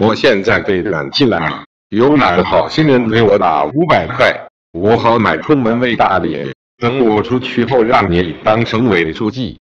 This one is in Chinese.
我现在被软禁了，有哪个好心人给我打五百块，我好买出门喂大爷。等我出去后，让你当省委书记。